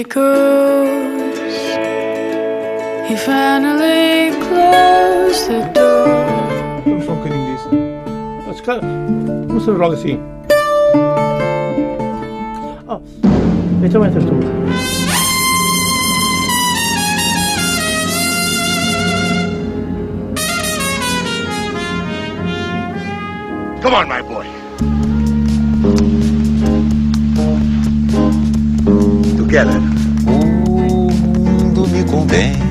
it goes. He finally closed the door. Non sono che in inglese. Scala. Non so rock sì. Oh, mettiamo il testo. Come on, my boy. Together. O mundo me condena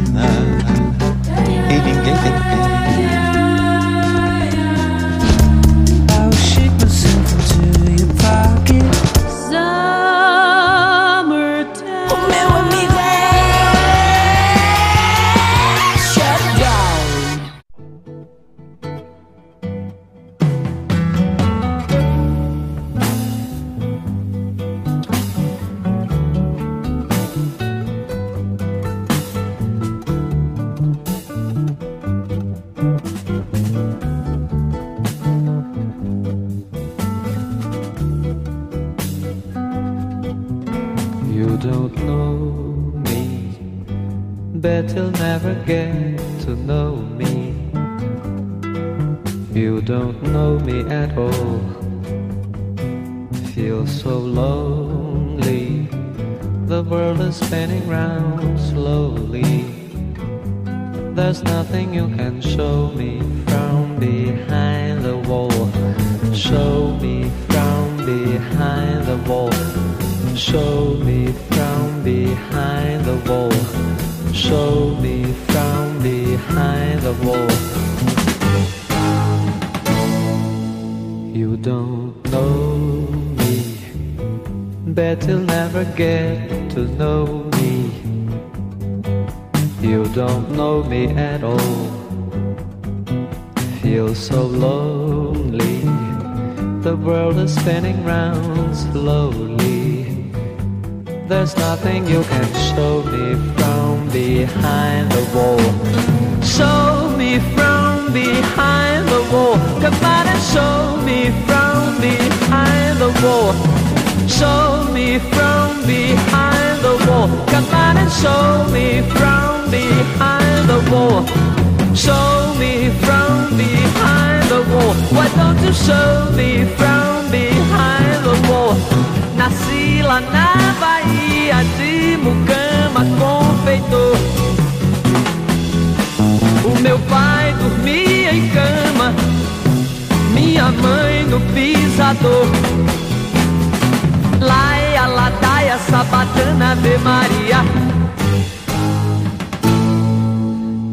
can show me from behind the wall. Show me from behind the wall. Show me from behind the wall. Show me from behind the wall. You don't know me, bet you'll never get to know me. You don't know me at all. Feel so lonely. The world is spinning round slowly. There's nothing you can show me from behind the wall. Show me from behind the wall. Come on and show me from behind the wall. Show me from behind the wall. Come on and show me from behind the wall. Show me from behind the wall. Why don't you show me from behind the wall? Nasci lá na Bahia de Mucama, confeitor. O meu pai dormia em cama, minha mãe no pisador. Laia, ladaia, sabatana, Ave Maria.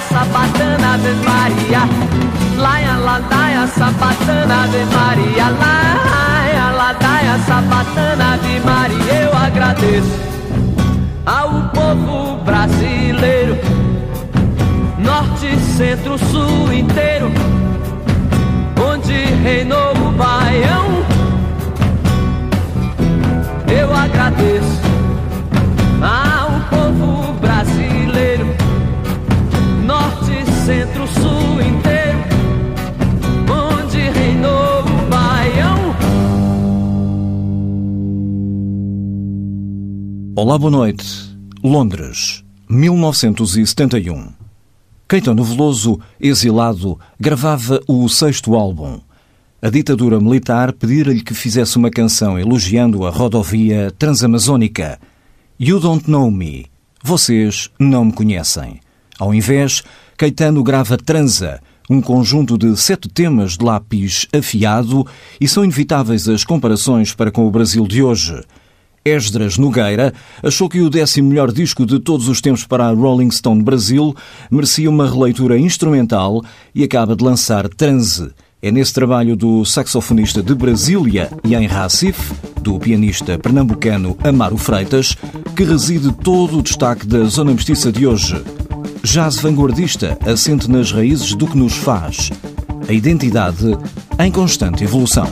sabatana, Ave Maria. Lie, a ladaia, sabatana, Ave Maria. Lie, a ladaia, sabatana, Ave Maria. Eu agradeço ao povo brasileiro norte, centro, sul inteiro, onde reinou o baião. Eu agradeço Olá, boa noite. Londres, 1971. Caetano Veloso, exilado, gravava o sexto álbum. A ditadura militar pedira-lhe que fizesse uma canção elogiando a rodovia transamazônica. You Don't Know Me. Vocês não me conhecem. Ao invés, Caetano grava Transa, um conjunto de sete temas de lápis afiado e são inevitáveis as comparações para com o Brasil de hoje. Esdras Nogueira achou que o décimo melhor disco de todos os tempos para a Rolling Stone Brasil merecia uma releitura instrumental e acaba de lançar Transe. É nesse trabalho do saxofonista de Brasília e em do pianista pernambucano Amaro Freitas, que reside todo o destaque da Zona Mestiça de hoje. Jazz vanguardista assente nas raízes do que nos faz. A identidade em constante evolução.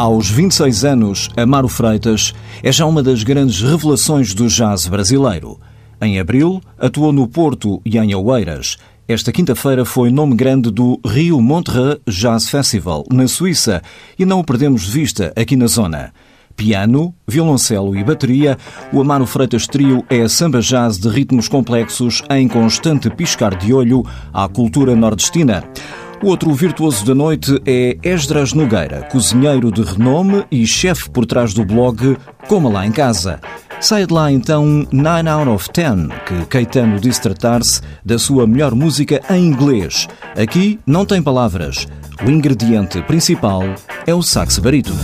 Aos 26 anos, Amaro Freitas é já uma das grandes revelações do jazz brasileiro. Em abril, atuou no Porto e em Oeiras. Esta quinta-feira foi nome grande do Rio Montreux Jazz Festival, na Suíça, e não o perdemos de vista aqui na zona. Piano, violoncelo e bateria, o Amaro Freitas Trio é samba jazz de ritmos complexos em constante piscar de olho à cultura nordestina. O outro virtuoso da noite é Esdras Nogueira, cozinheiro de renome e chefe por trás do blog Coma Lá em Casa. Sai de lá então 9 out of 10, que Caetano disse tratar-se da sua melhor música em inglês. Aqui não tem palavras. O ingrediente principal é o sax barítono.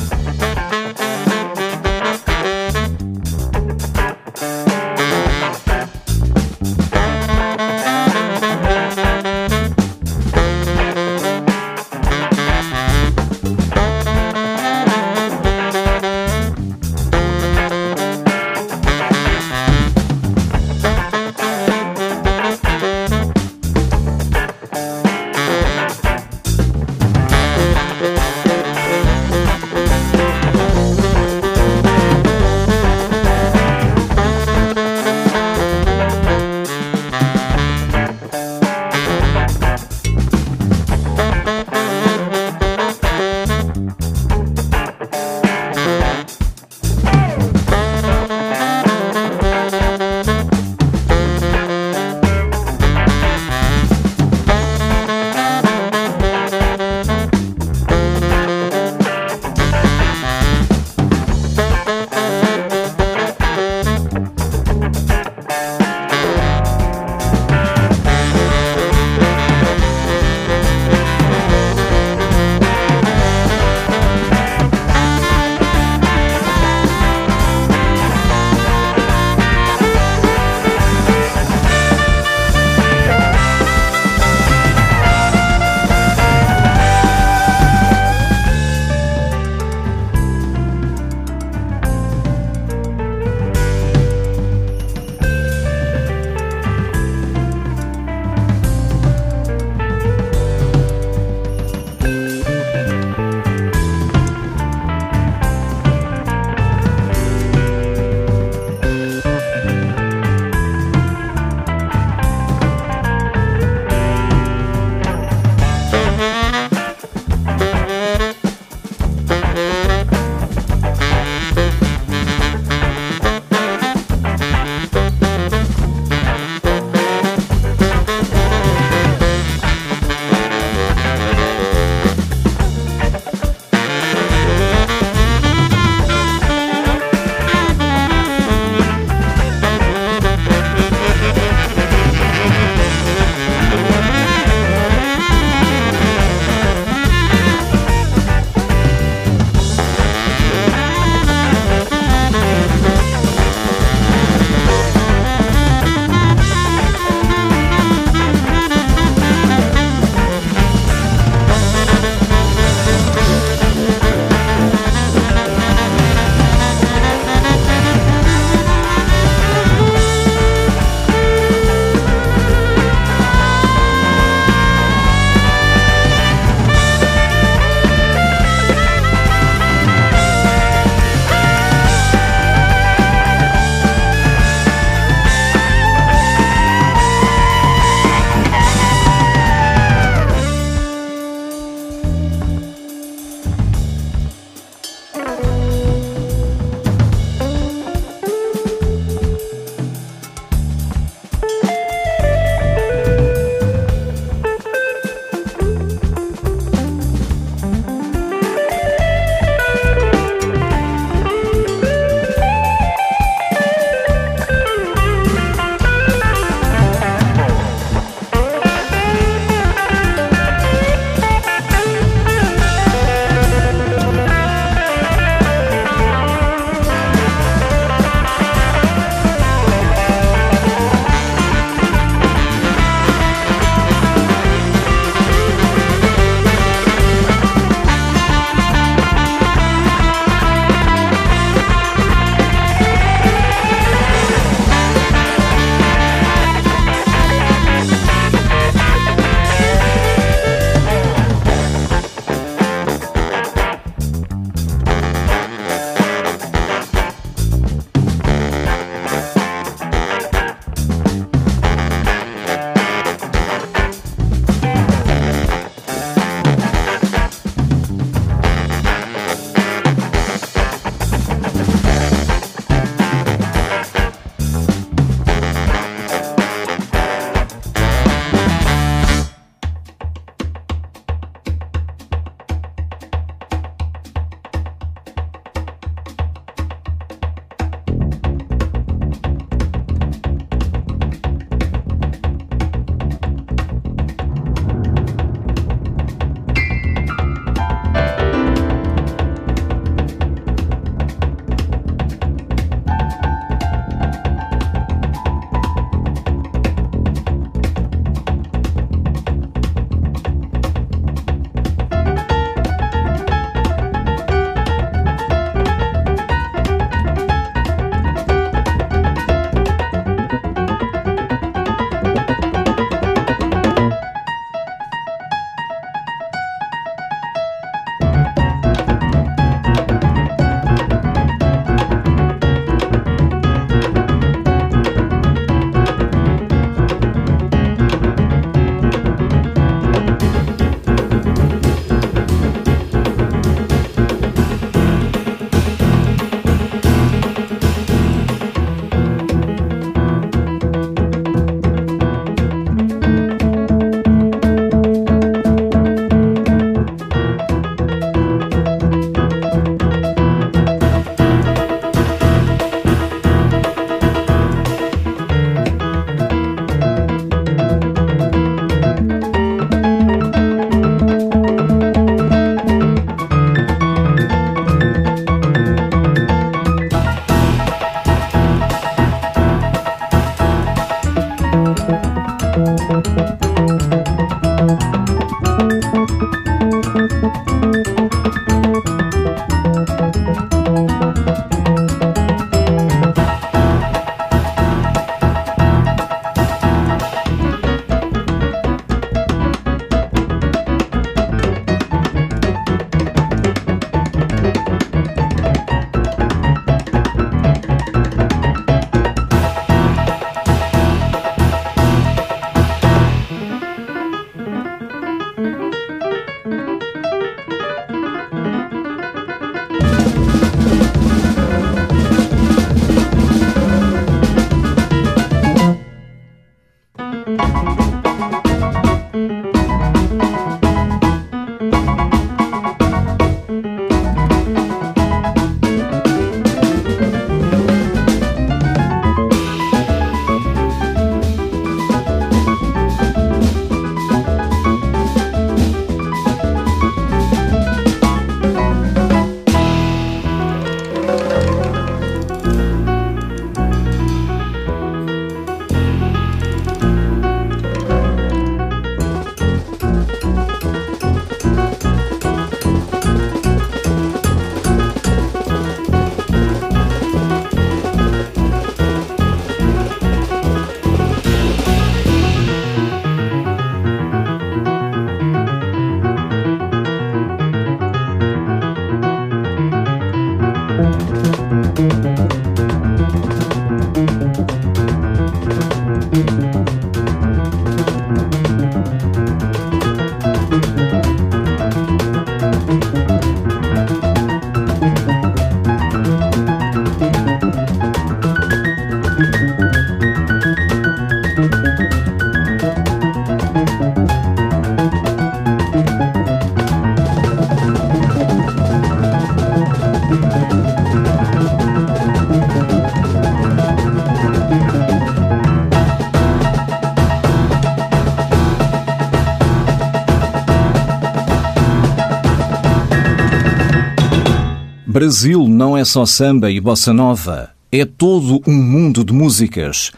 Brasil não é só samba e bossa nova, é todo um mundo de músicas.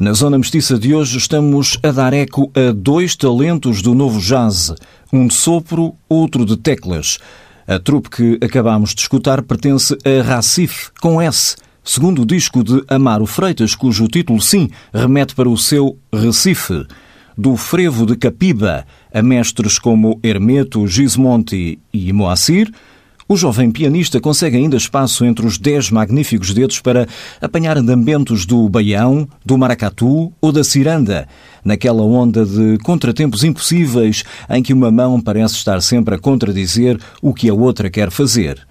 Na Zona Mestiça de hoje estamos a dar eco a dois talentos do novo jazz, um de sopro, outro de teclas. A trupe que acabamos de escutar pertence a Racif, com S, segundo o disco de Amaro Freitas, cujo título, sim, remete para o seu Recife. Do frevo de Capiba a mestres como Hermeto, Gismonti e Moacir, o jovem pianista consegue ainda espaço entre os dez magníficos dedos para apanhar andamentos do baião, do maracatu ou da ciranda, naquela onda de contratempos impossíveis em que uma mão parece estar sempre a contradizer o que a outra quer fazer.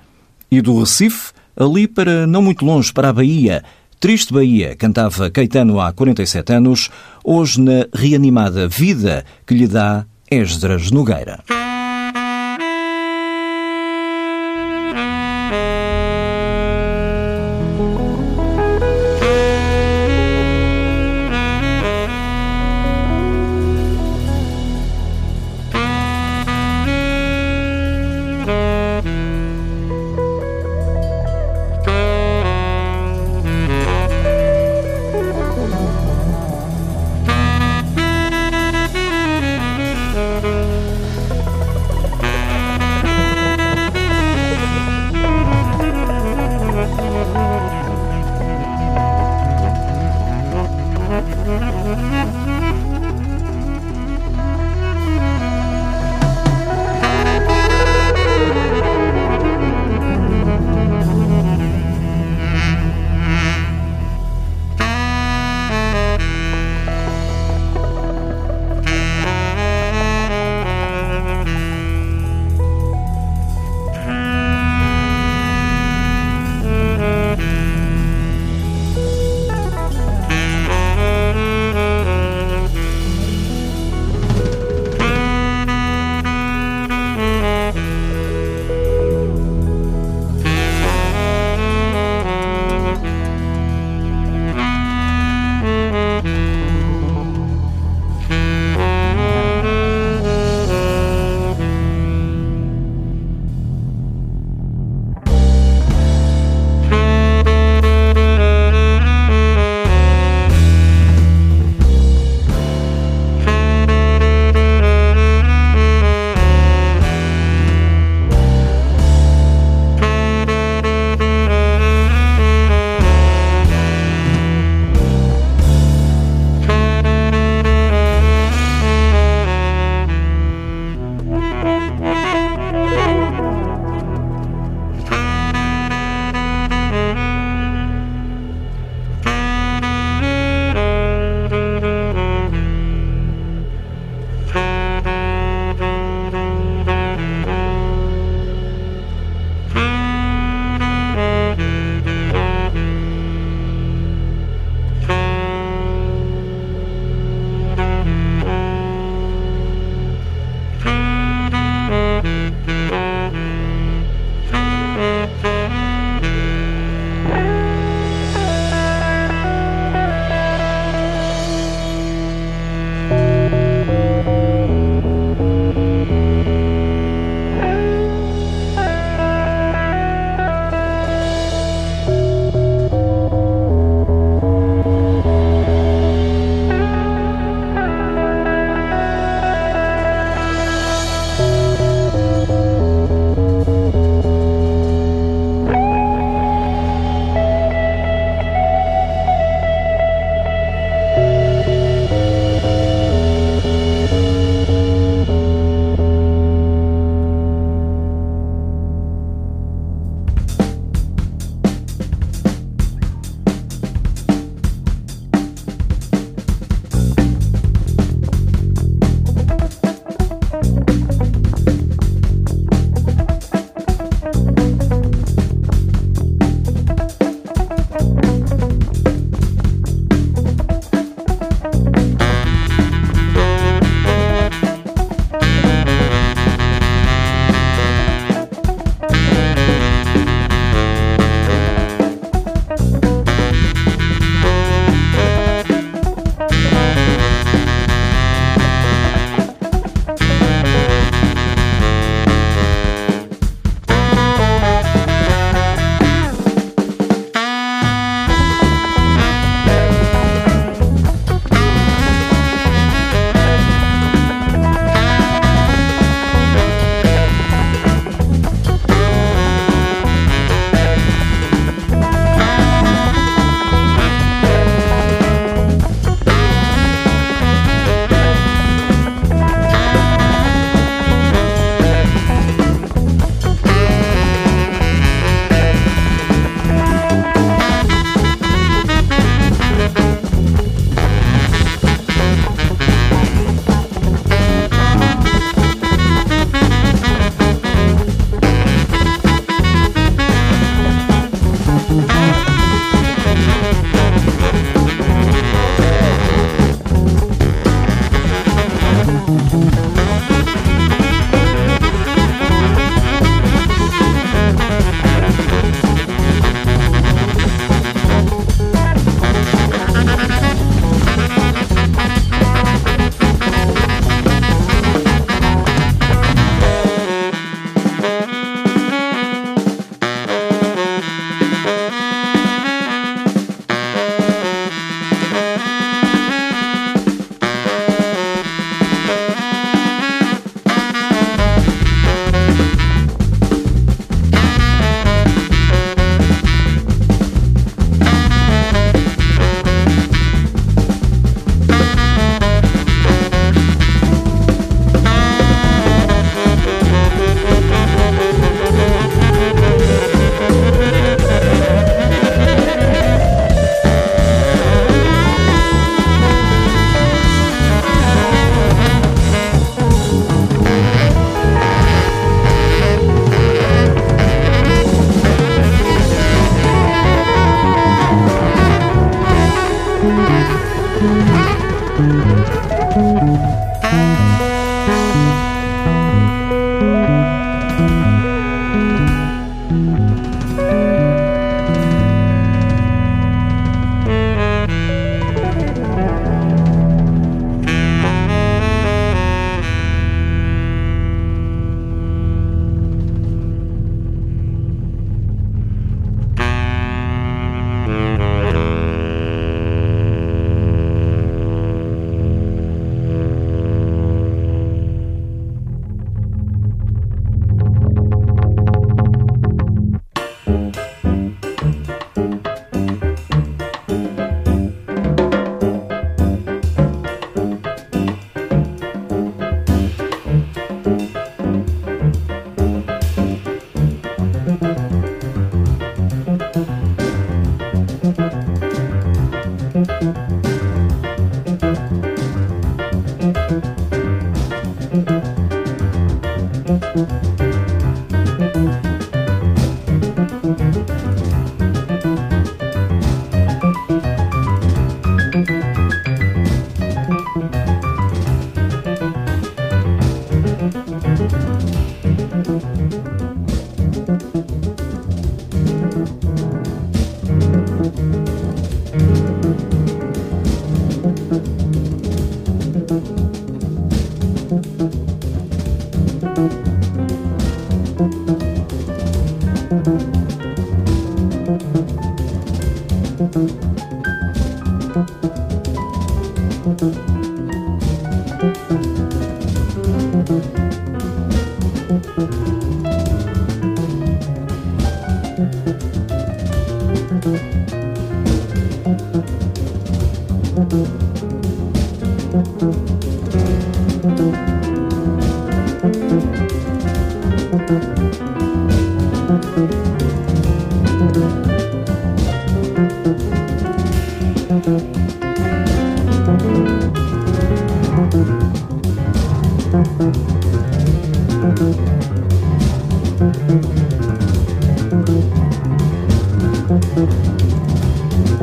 E do Recife, ali para não muito longe, para a Bahia, Triste Bahia, cantava Caetano há 47 anos, hoje na reanimada vida que lhe dá Esdras Nogueira.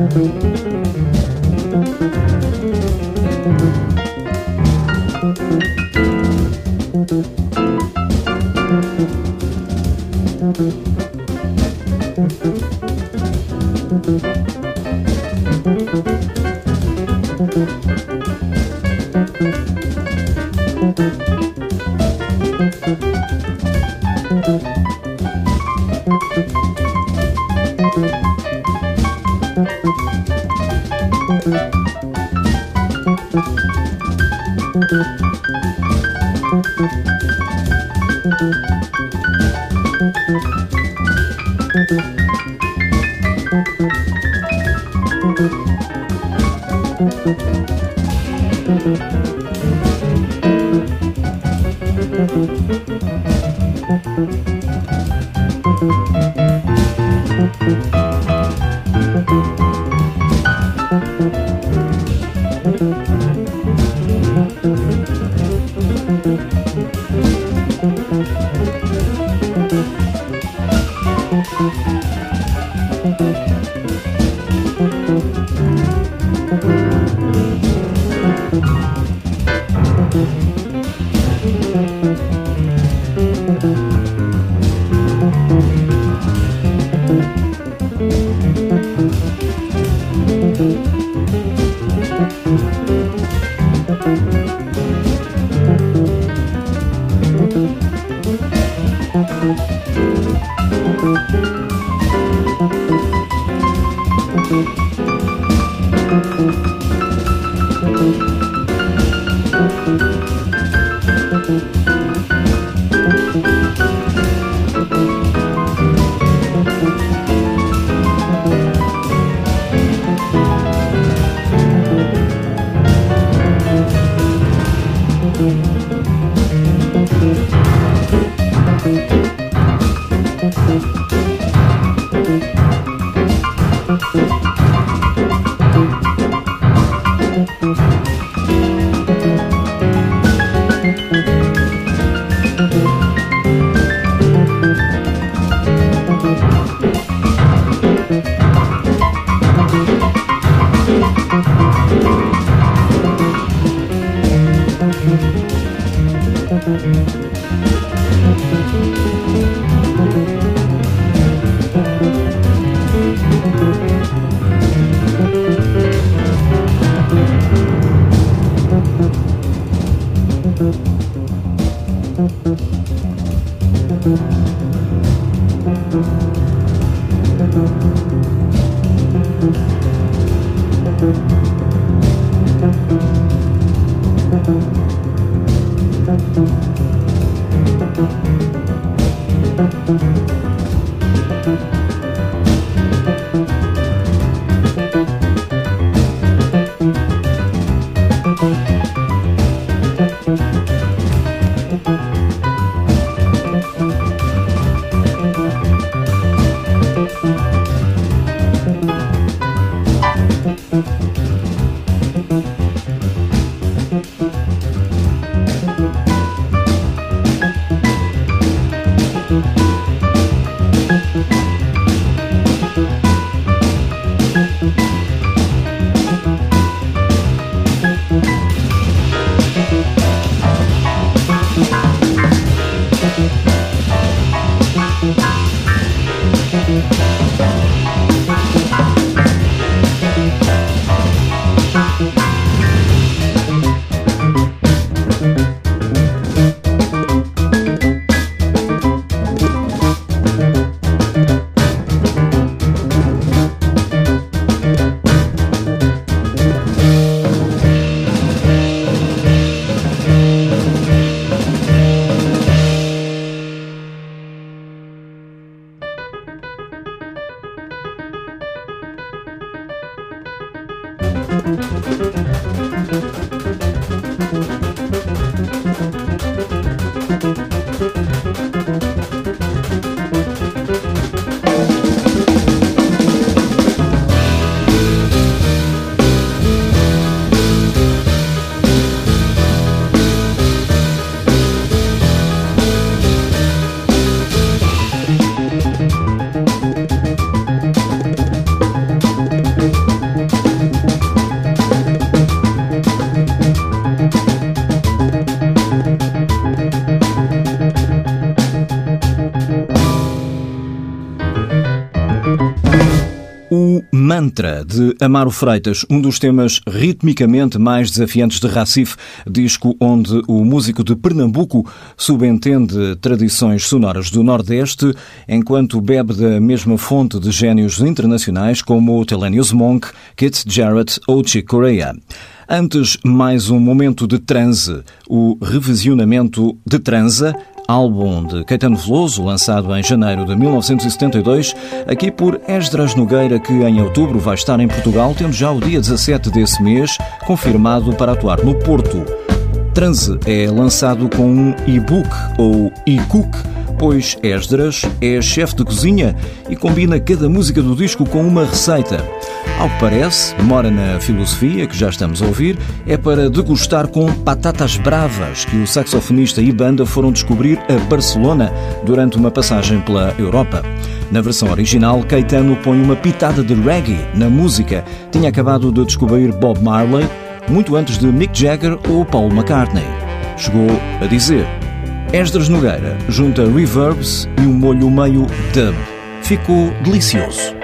Música Mantra, de Amaro Freitas, um dos temas ritmicamente mais desafiantes de Recife, disco onde o músico de Pernambuco subentende tradições sonoras do Nordeste, enquanto bebe da mesma fonte de gênios internacionais como Thelonious Monk, Kit Jarrett ou Chick Corea. Antes, mais um momento de transe, o revisionamento de Transa, álbum de Caetano Veloso, lançado em janeiro de 1972, aqui por Esdras Nogueira, que em outubro vai estar em Portugal, tendo já o dia 17 desse mês confirmado para atuar no Porto. Transe é lançado com um e-book ou e-cook pois Esdras é chefe de cozinha e combina cada música do disco com uma receita. Ao que parece, mora na filosofia, que já estamos a ouvir, é para degustar com patatas bravas que o saxofonista e banda foram descobrir a Barcelona durante uma passagem pela Europa. Na versão original, Caetano põe uma pitada de reggae na música. Tinha acabado de descobrir Bob Marley muito antes de Mick Jagger ou Paul McCartney. Chegou a dizer: Esdras Nogueira junta reverbs e um molho meio dub. Ficou delicioso.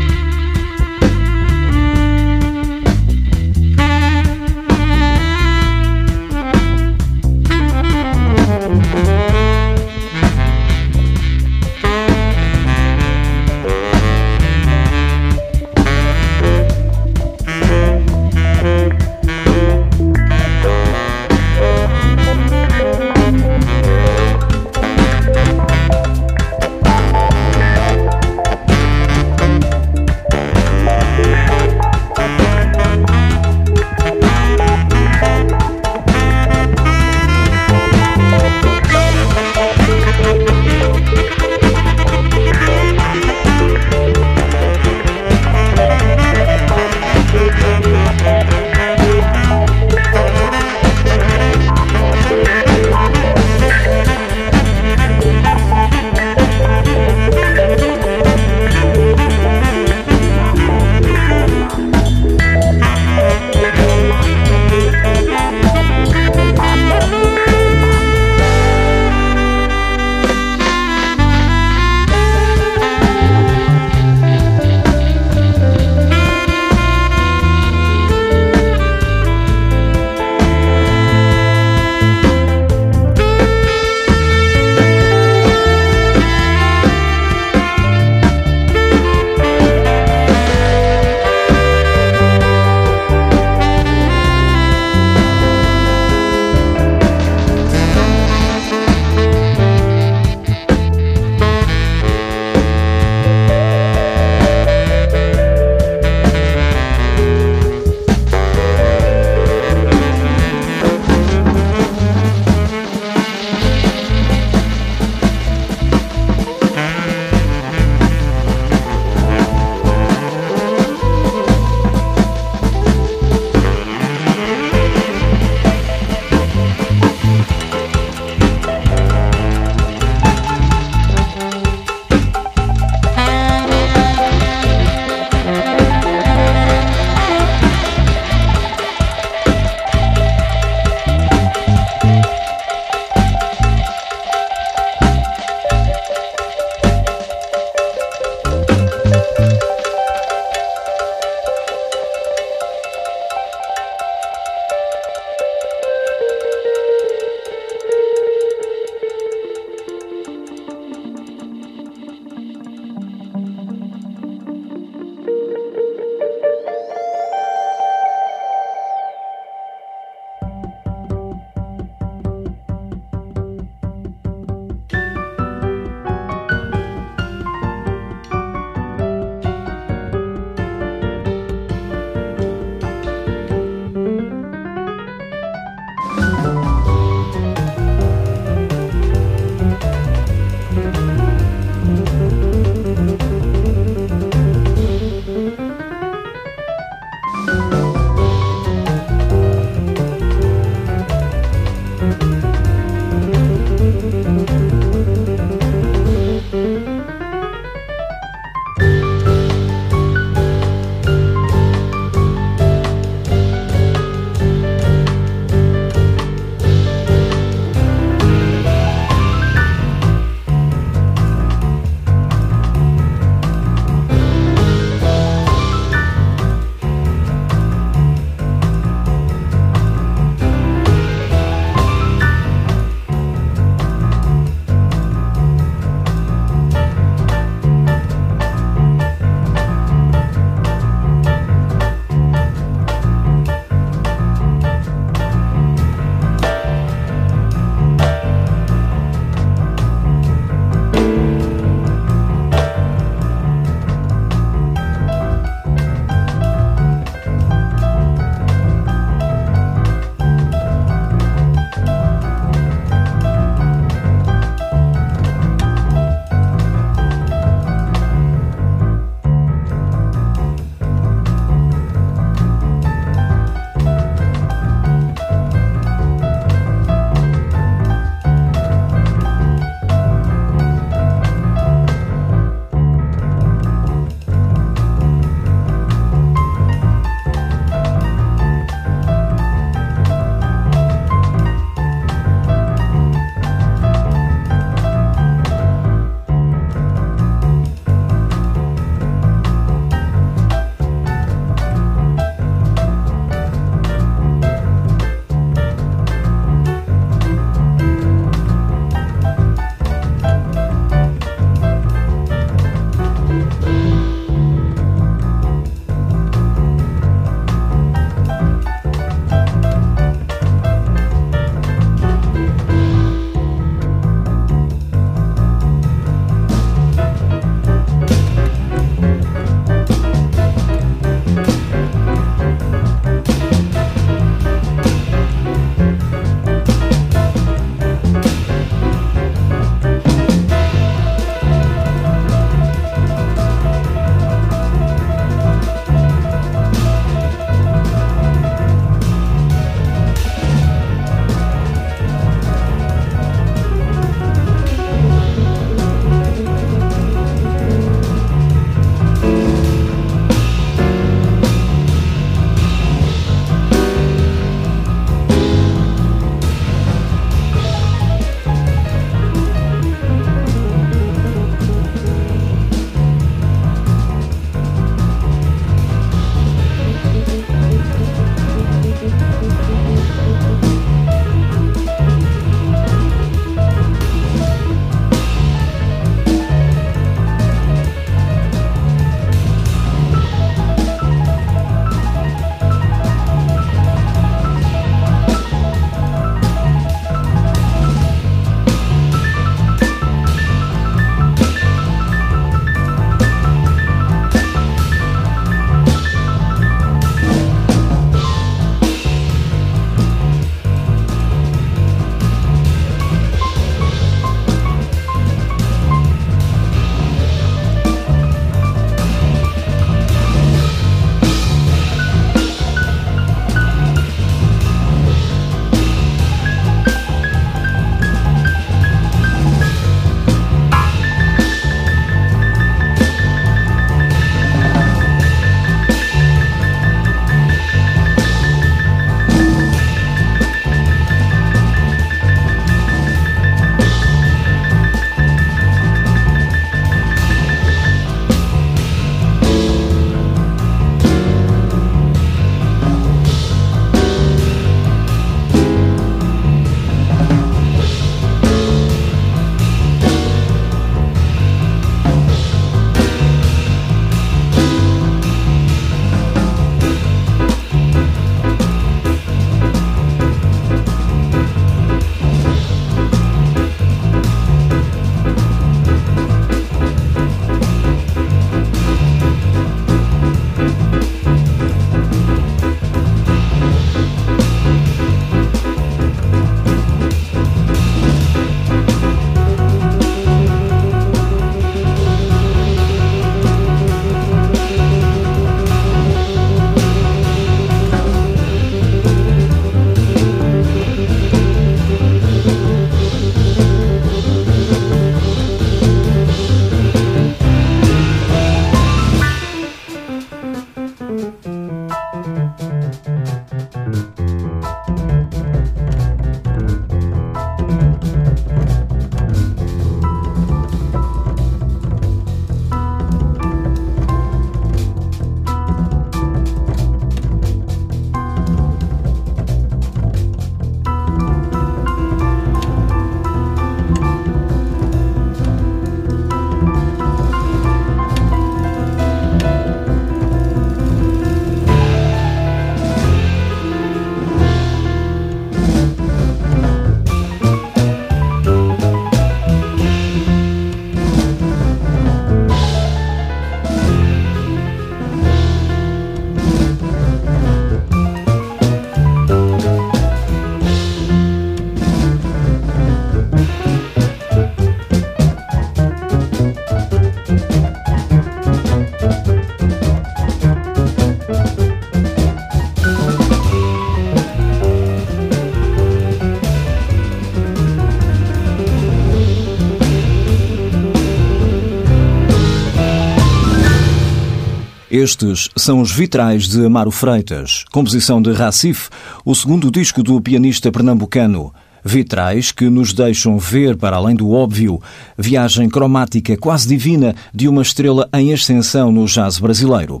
Estes são os Vitrais de Amaro Freitas, composição de Racif, o segundo disco do pianista pernambucano. Vitrais que nos deixam ver, para além do óbvio, viagem cromática quase divina de uma estrela em ascensão no jazz brasileiro.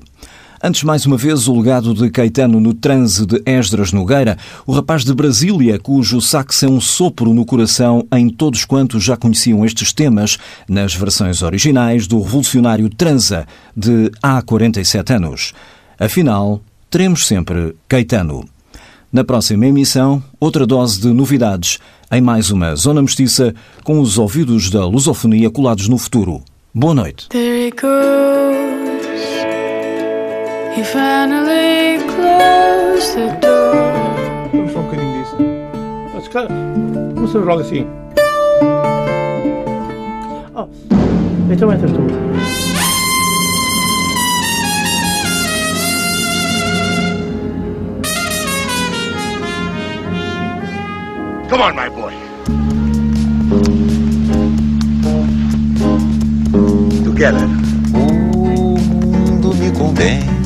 Antes, mais uma vez, o legado de Caetano no transe de Esdras Nogueira, o rapaz de Brasília, cujo sax é um sopro no coração em todos quantos já conheciam estes temas nas versões originais do revolucionário Transa, de há 47 anos. Afinal, teremos sempre Caetano. Na próxima emissão, outra dose de novidades, em mais uma Zona Mestiça, com os ouvidos da lusofonia colados no futuro. Boa noite. He finally closed the door. Non sono che in inglese. La scala. What's so roll così. Oh, it's mettiamo mettere tu. Come on, my boy. Together. O mundo me convém.